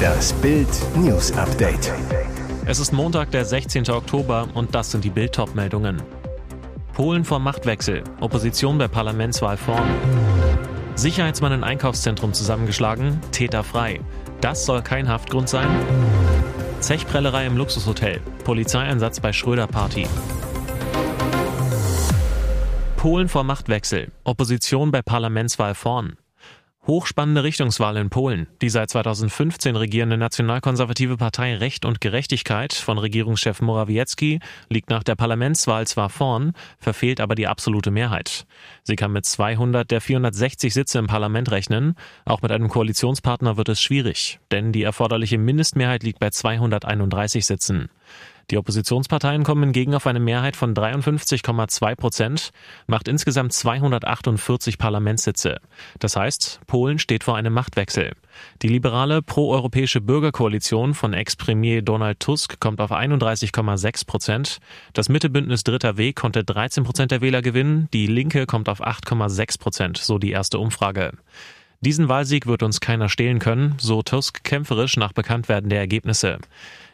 Das Bild News Update. Es ist Montag, der 16. Oktober und das sind die Bild meldungen Polen vor Machtwechsel, Opposition bei Parlamentswahl vorn. Sicherheitsmann in Einkaufszentrum zusammengeschlagen, Täter frei. Das soll kein Haftgrund sein? Zechprellerei im Luxushotel, Polizeieinsatz bei Schröder Party. Polen vor Machtwechsel, Opposition bei Parlamentswahl vorn. Hochspannende Richtungswahl in Polen. Die seit 2015 regierende nationalkonservative Partei Recht und Gerechtigkeit von Regierungschef Morawiecki liegt nach der Parlamentswahl zwar vorn, verfehlt aber die absolute Mehrheit. Sie kann mit 200 der 460 Sitze im Parlament rechnen. Auch mit einem Koalitionspartner wird es schwierig, denn die erforderliche Mindestmehrheit liegt bei 231 Sitzen. Die Oppositionsparteien kommen hingegen auf eine Mehrheit von 53,2 Prozent, macht insgesamt 248 Parlamentssitze. Das heißt, Polen steht vor einem Machtwechsel. Die liberale proeuropäische Bürgerkoalition von Ex-Premier Donald Tusk kommt auf 31,6 Prozent. Das Mittebündnis Dritter Weg konnte 13 Prozent der Wähler gewinnen. Die Linke kommt auf 8,6 Prozent, so die erste Umfrage. Diesen Wahlsieg wird uns keiner stehlen können, so Tusk kämpferisch nach Bekanntwerden der Ergebnisse.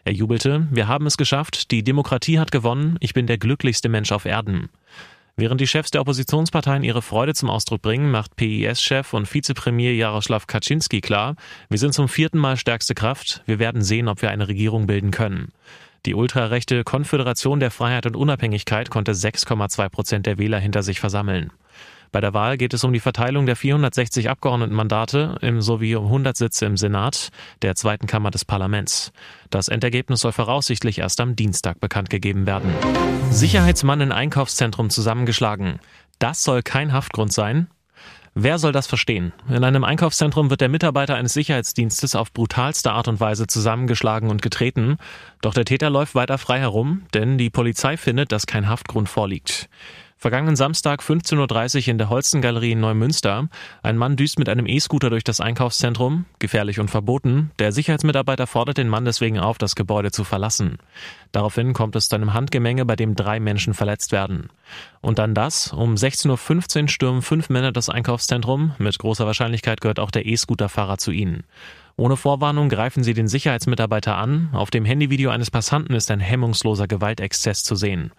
Er jubelte, wir haben es geschafft, die Demokratie hat gewonnen, ich bin der glücklichste Mensch auf Erden. Während die Chefs der Oppositionsparteien ihre Freude zum Ausdruck bringen, macht PIS-Chef und Vizepremier Jaroslaw Kaczynski klar, wir sind zum vierten Mal stärkste Kraft, wir werden sehen, ob wir eine Regierung bilden können. Die ultrarechte Konföderation der Freiheit und Unabhängigkeit konnte 6,2 Prozent der Wähler hinter sich versammeln. Bei der Wahl geht es um die Verteilung der 460 Abgeordnetenmandate sowie um 100 Sitze im Senat, der zweiten Kammer des Parlaments. Das Endergebnis soll voraussichtlich erst am Dienstag bekannt gegeben werden. Sicherheitsmann in Einkaufszentrum zusammengeschlagen. Das soll kein Haftgrund sein. Wer soll das verstehen? In einem Einkaufszentrum wird der Mitarbeiter eines Sicherheitsdienstes auf brutalste Art und Weise zusammengeschlagen und getreten. Doch der Täter läuft weiter frei herum, denn die Polizei findet, dass kein Haftgrund vorliegt. Vergangenen Samstag 15.30 Uhr in der Holstengalerie in Neumünster. Ein Mann düst mit einem E-Scooter durch das Einkaufszentrum. Gefährlich und verboten. Der Sicherheitsmitarbeiter fordert den Mann deswegen auf, das Gebäude zu verlassen. Daraufhin kommt es zu einem Handgemenge, bei dem drei Menschen verletzt werden. Und dann das. Um 16.15 Uhr stürmen fünf Männer das Einkaufszentrum. Mit großer Wahrscheinlichkeit gehört auch der E-Scooter-Fahrer zu ihnen. Ohne Vorwarnung greifen sie den Sicherheitsmitarbeiter an. Auf dem Handyvideo eines Passanten ist ein hemmungsloser Gewaltexzess zu sehen.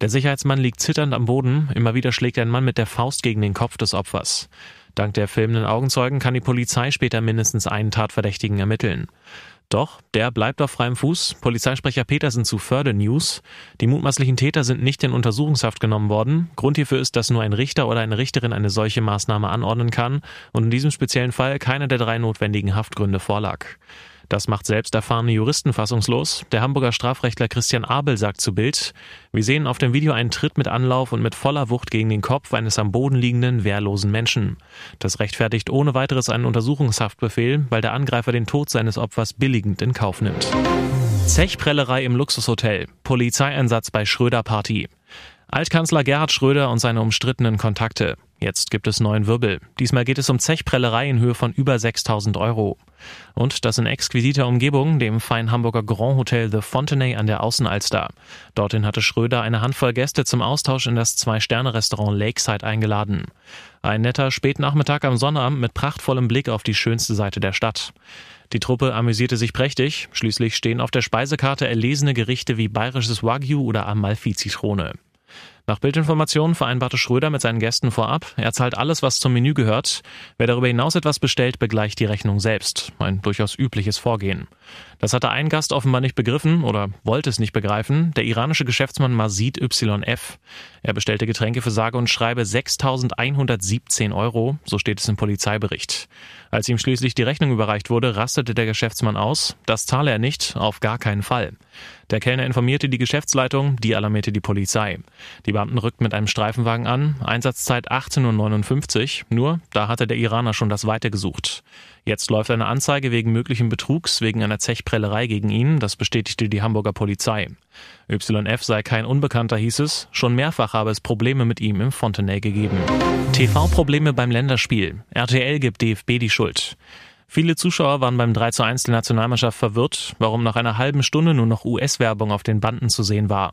Der Sicherheitsmann liegt zitternd am Boden. Immer wieder schlägt ein Mann mit der Faust gegen den Kopf des Opfers. Dank der filmenden Augenzeugen kann die Polizei später mindestens einen Tatverdächtigen ermitteln. Doch, der bleibt auf freiem Fuß. Polizeisprecher Petersen zu Förde News. Die mutmaßlichen Täter sind nicht in Untersuchungshaft genommen worden. Grund hierfür ist, dass nur ein Richter oder eine Richterin eine solche Maßnahme anordnen kann und in diesem speziellen Fall keiner der drei notwendigen Haftgründe vorlag. Das macht selbst erfahrene Juristen fassungslos. Der Hamburger Strafrechtler Christian Abel sagt zu Bild, wir sehen auf dem Video einen Tritt mit Anlauf und mit voller Wucht gegen den Kopf eines am Boden liegenden, wehrlosen Menschen. Das rechtfertigt ohne weiteres einen Untersuchungshaftbefehl, weil der Angreifer den Tod seines Opfers billigend in Kauf nimmt. Zechprellerei im Luxushotel. Polizeieinsatz bei Schröder Party. Altkanzler Gerhard Schröder und seine umstrittenen Kontakte. Jetzt gibt es neuen Wirbel. Diesmal geht es um Zechprellerei in Höhe von über 6000 Euro. Und das in exquisiter Umgebung, dem feinen Hamburger Grand Hotel The Fontenay an der Außenalster. Dorthin hatte Schröder eine Handvoll Gäste zum Austausch in das Zwei-Sterne-Restaurant Lakeside eingeladen. Ein netter Spätnachmittag am Sonnabend mit prachtvollem Blick auf die schönste Seite der Stadt. Die Truppe amüsierte sich prächtig. Schließlich stehen auf der Speisekarte erlesene Gerichte wie bayerisches Wagyu oder Amalfi-Zitrone. Nach Bildinformationen vereinbarte Schröder mit seinen Gästen vorab, er zahlt alles, was zum Menü gehört. Wer darüber hinaus etwas bestellt, begleicht die Rechnung selbst. Ein durchaus übliches Vorgehen. Das hatte ein Gast offenbar nicht begriffen oder wollte es nicht begreifen, der iranische Geschäftsmann Mazid YF. Er bestellte Getränke für sage und schreibe 6.117 Euro, so steht es im Polizeibericht. Als ihm schließlich die Rechnung überreicht wurde, rastete der Geschäftsmann aus. Das zahle er nicht, auf gar keinen Fall. Der Kellner informierte die Geschäftsleitung, die alarmierte die Polizei. Die Beamten rückten mit einem Streifenwagen an, Einsatzzeit 18.59 Uhr, nur da hatte der Iraner schon das Weite gesucht. Jetzt läuft eine Anzeige wegen möglichen Betrugs wegen einer Zechprellerei gegen ihn, das bestätigte die Hamburger Polizei. YF sei kein Unbekannter, hieß es, schon mehrfach habe es Probleme mit ihm im Fontenay gegeben. TV-Probleme beim Länderspiel. RTL gibt DFB die Schuld. Viele Zuschauer waren beim 3 zu 1 der Nationalmannschaft verwirrt, warum nach einer halben Stunde nur noch US-Werbung auf den Banden zu sehen war.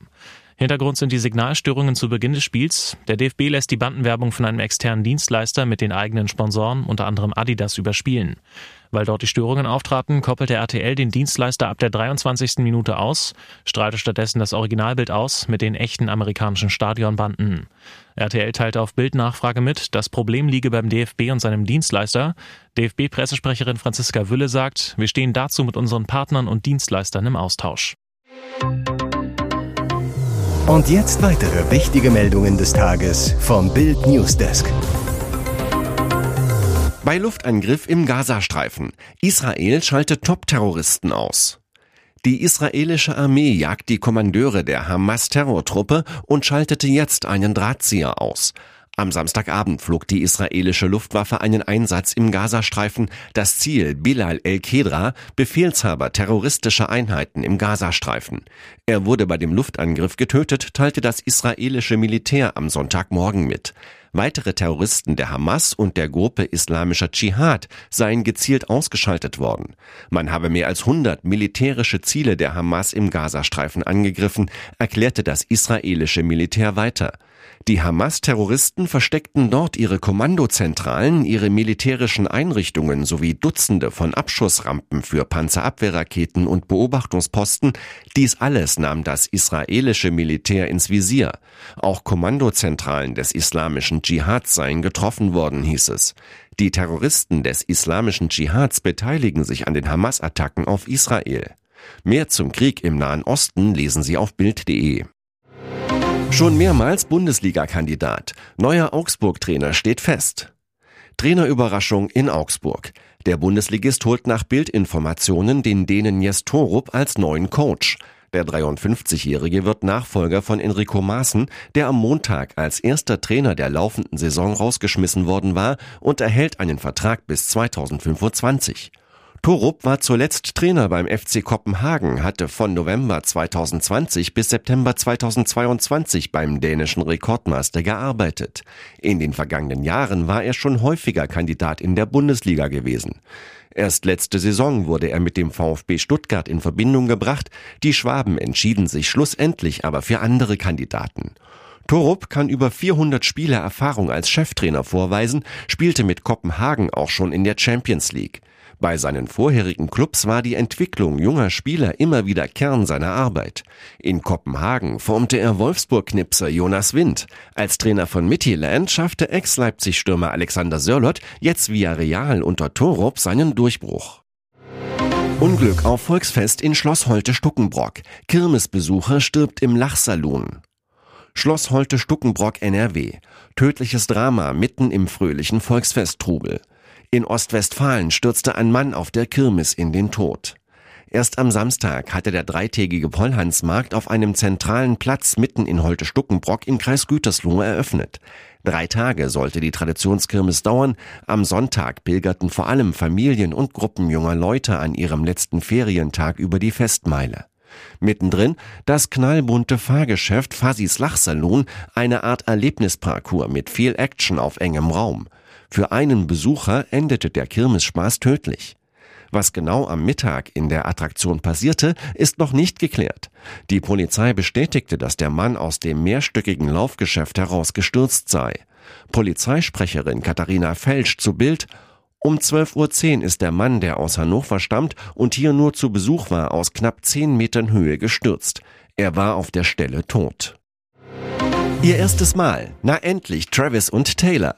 Hintergrund sind die Signalstörungen zu Beginn des Spiels. Der DFB lässt die Bandenwerbung von einem externen Dienstleister mit den eigenen Sponsoren, unter anderem Adidas, überspielen. Weil dort die Störungen auftraten, koppelte RTL den Dienstleister ab der 23. Minute aus, strahlte stattdessen das Originalbild aus mit den echten amerikanischen Stadionbanden. RTL teilte auf Bildnachfrage mit, das Problem liege beim DFB und seinem Dienstleister. DFB-Pressesprecherin Franziska Wülle sagt, wir stehen dazu mit unseren Partnern und Dienstleistern im Austausch. Und jetzt weitere wichtige Meldungen des Tages vom Bild Newsdesk. Bei Luftangriff im Gazastreifen. Israel schaltet Top-Terroristen aus. Die israelische Armee jagt die Kommandeure der Hamas-Terrortruppe und schaltete jetzt einen Drahtzieher aus. Am Samstagabend flog die israelische Luftwaffe einen Einsatz im Gazastreifen. Das Ziel Bilal el-Kedra, Befehlshaber terroristischer Einheiten im Gazastreifen. Er wurde bei dem Luftangriff getötet, teilte das israelische Militär am Sonntagmorgen mit. Weitere Terroristen der Hamas und der Gruppe Islamischer Dschihad seien gezielt ausgeschaltet worden. Man habe mehr als 100 militärische Ziele der Hamas im Gazastreifen angegriffen, erklärte das israelische Militär weiter. Die Hamas-Terroristen versteckten dort ihre Kommandozentralen, ihre militärischen Einrichtungen sowie Dutzende von Abschussrampen für Panzerabwehrraketen und Beobachtungsposten. Dies alles nahm das israelische Militär ins Visier. Auch Kommandozentralen des islamischen Dschihads seien getroffen worden, hieß es. Die Terroristen des islamischen Dschihads beteiligen sich an den Hamas-Attacken auf Israel. Mehr zum Krieg im Nahen Osten lesen Sie auf Bild.de. Schon mehrmals Bundesliga-Kandidat. Neuer Augsburg-Trainer steht fest. Trainerüberraschung in Augsburg. Der Bundesligist holt nach Bildinformationen den Dänen Jes Torup als neuen Coach. Der 53-Jährige wird Nachfolger von Enrico Maaßen, der am Montag als erster Trainer der laufenden Saison rausgeschmissen worden war und erhält einen Vertrag bis 2025. Torup war zuletzt Trainer beim FC Kopenhagen, hatte von November 2020 bis September 2022 beim dänischen Rekordmeister gearbeitet. In den vergangenen Jahren war er schon häufiger Kandidat in der Bundesliga gewesen. Erst letzte Saison wurde er mit dem VfB Stuttgart in Verbindung gebracht. Die Schwaben entschieden sich schlussendlich aber für andere Kandidaten. Torup kann über 400 Spiele Erfahrung als Cheftrainer vorweisen, spielte mit Kopenhagen auch schon in der Champions League. Bei seinen vorherigen Clubs war die Entwicklung junger Spieler immer wieder Kern seiner Arbeit. In Kopenhagen formte er Wolfsburg-Knipser Jonas Wind. Als Trainer von Midtjylland schaffte Ex-Leipzig-Stürmer Alexander Sörlot jetzt via Real unter Torup seinen Durchbruch. Unglück auf Volksfest in Schloss Holte Stuckenbrock. Kirmesbesucher stirbt im Lachsaloon. Schloss Holte Stuckenbrock NRW. Tödliches Drama mitten im fröhlichen Volksfesttrubel. In Ostwestfalen stürzte ein Mann auf der Kirmes in den Tod. Erst am Samstag hatte der dreitägige Pollhansmarkt auf einem zentralen Platz mitten in Holte-Stuckenbrock im Kreis Gütersloh eröffnet. Drei Tage sollte die Traditionskirmes dauern. Am Sonntag pilgerten vor allem Familien und Gruppen junger Leute an ihrem letzten Ferientag über die Festmeile. Mittendrin das knallbunte Fahrgeschäft Fasis Lachsalon, eine Art Erlebnisparcours mit viel Action auf engem Raum. Für einen Besucher endete der Kirmesspaß tödlich. Was genau am Mittag in der Attraktion passierte, ist noch nicht geklärt. Die Polizei bestätigte, dass der Mann aus dem mehrstöckigen Laufgeschäft herausgestürzt sei. Polizeisprecherin Katharina Felsch zu Bild um 12.10 Uhr ist der Mann, der aus Hannover stammt und hier nur zu Besuch war, aus knapp 10 Metern Höhe gestürzt. Er war auf der Stelle tot. Ihr erstes Mal. Na endlich, Travis und Taylor.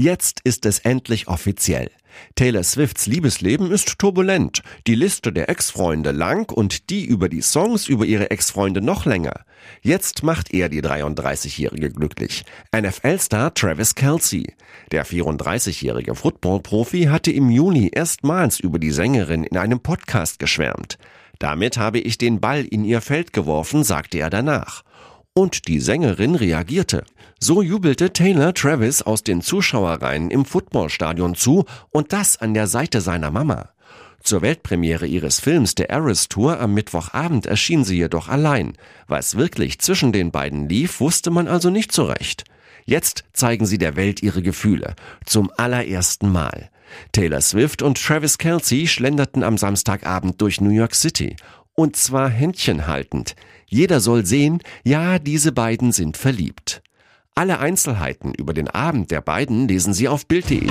Jetzt ist es endlich offiziell. Taylor Swifts Liebesleben ist turbulent, die Liste der Ex-Freunde lang und die über die Songs über ihre Ex-Freunde noch länger. Jetzt macht er die 33-Jährige glücklich. NFL-Star Travis Kelsey. Der 34-jährige Football-Profi hatte im Juni erstmals über die Sängerin in einem Podcast geschwärmt. Damit habe ich den Ball in ihr Feld geworfen, sagte er danach. Und die Sängerin reagierte. So jubelte Taylor Travis aus den Zuschauerreihen im Footballstadion zu und das an der Seite seiner Mama. Zur Weltpremiere ihres Films der Eras Tour am Mittwochabend erschien sie jedoch allein. Was wirklich zwischen den beiden lief, wusste man also nicht so recht. Jetzt zeigen sie der Welt ihre Gefühle. Zum allerersten Mal. Taylor Swift und Travis Kelsey schlenderten am Samstagabend durch New York City. Und zwar händchenhaltend. Jeder soll sehen, ja, diese beiden sind verliebt. Alle Einzelheiten über den Abend der beiden lesen Sie auf Bild.de.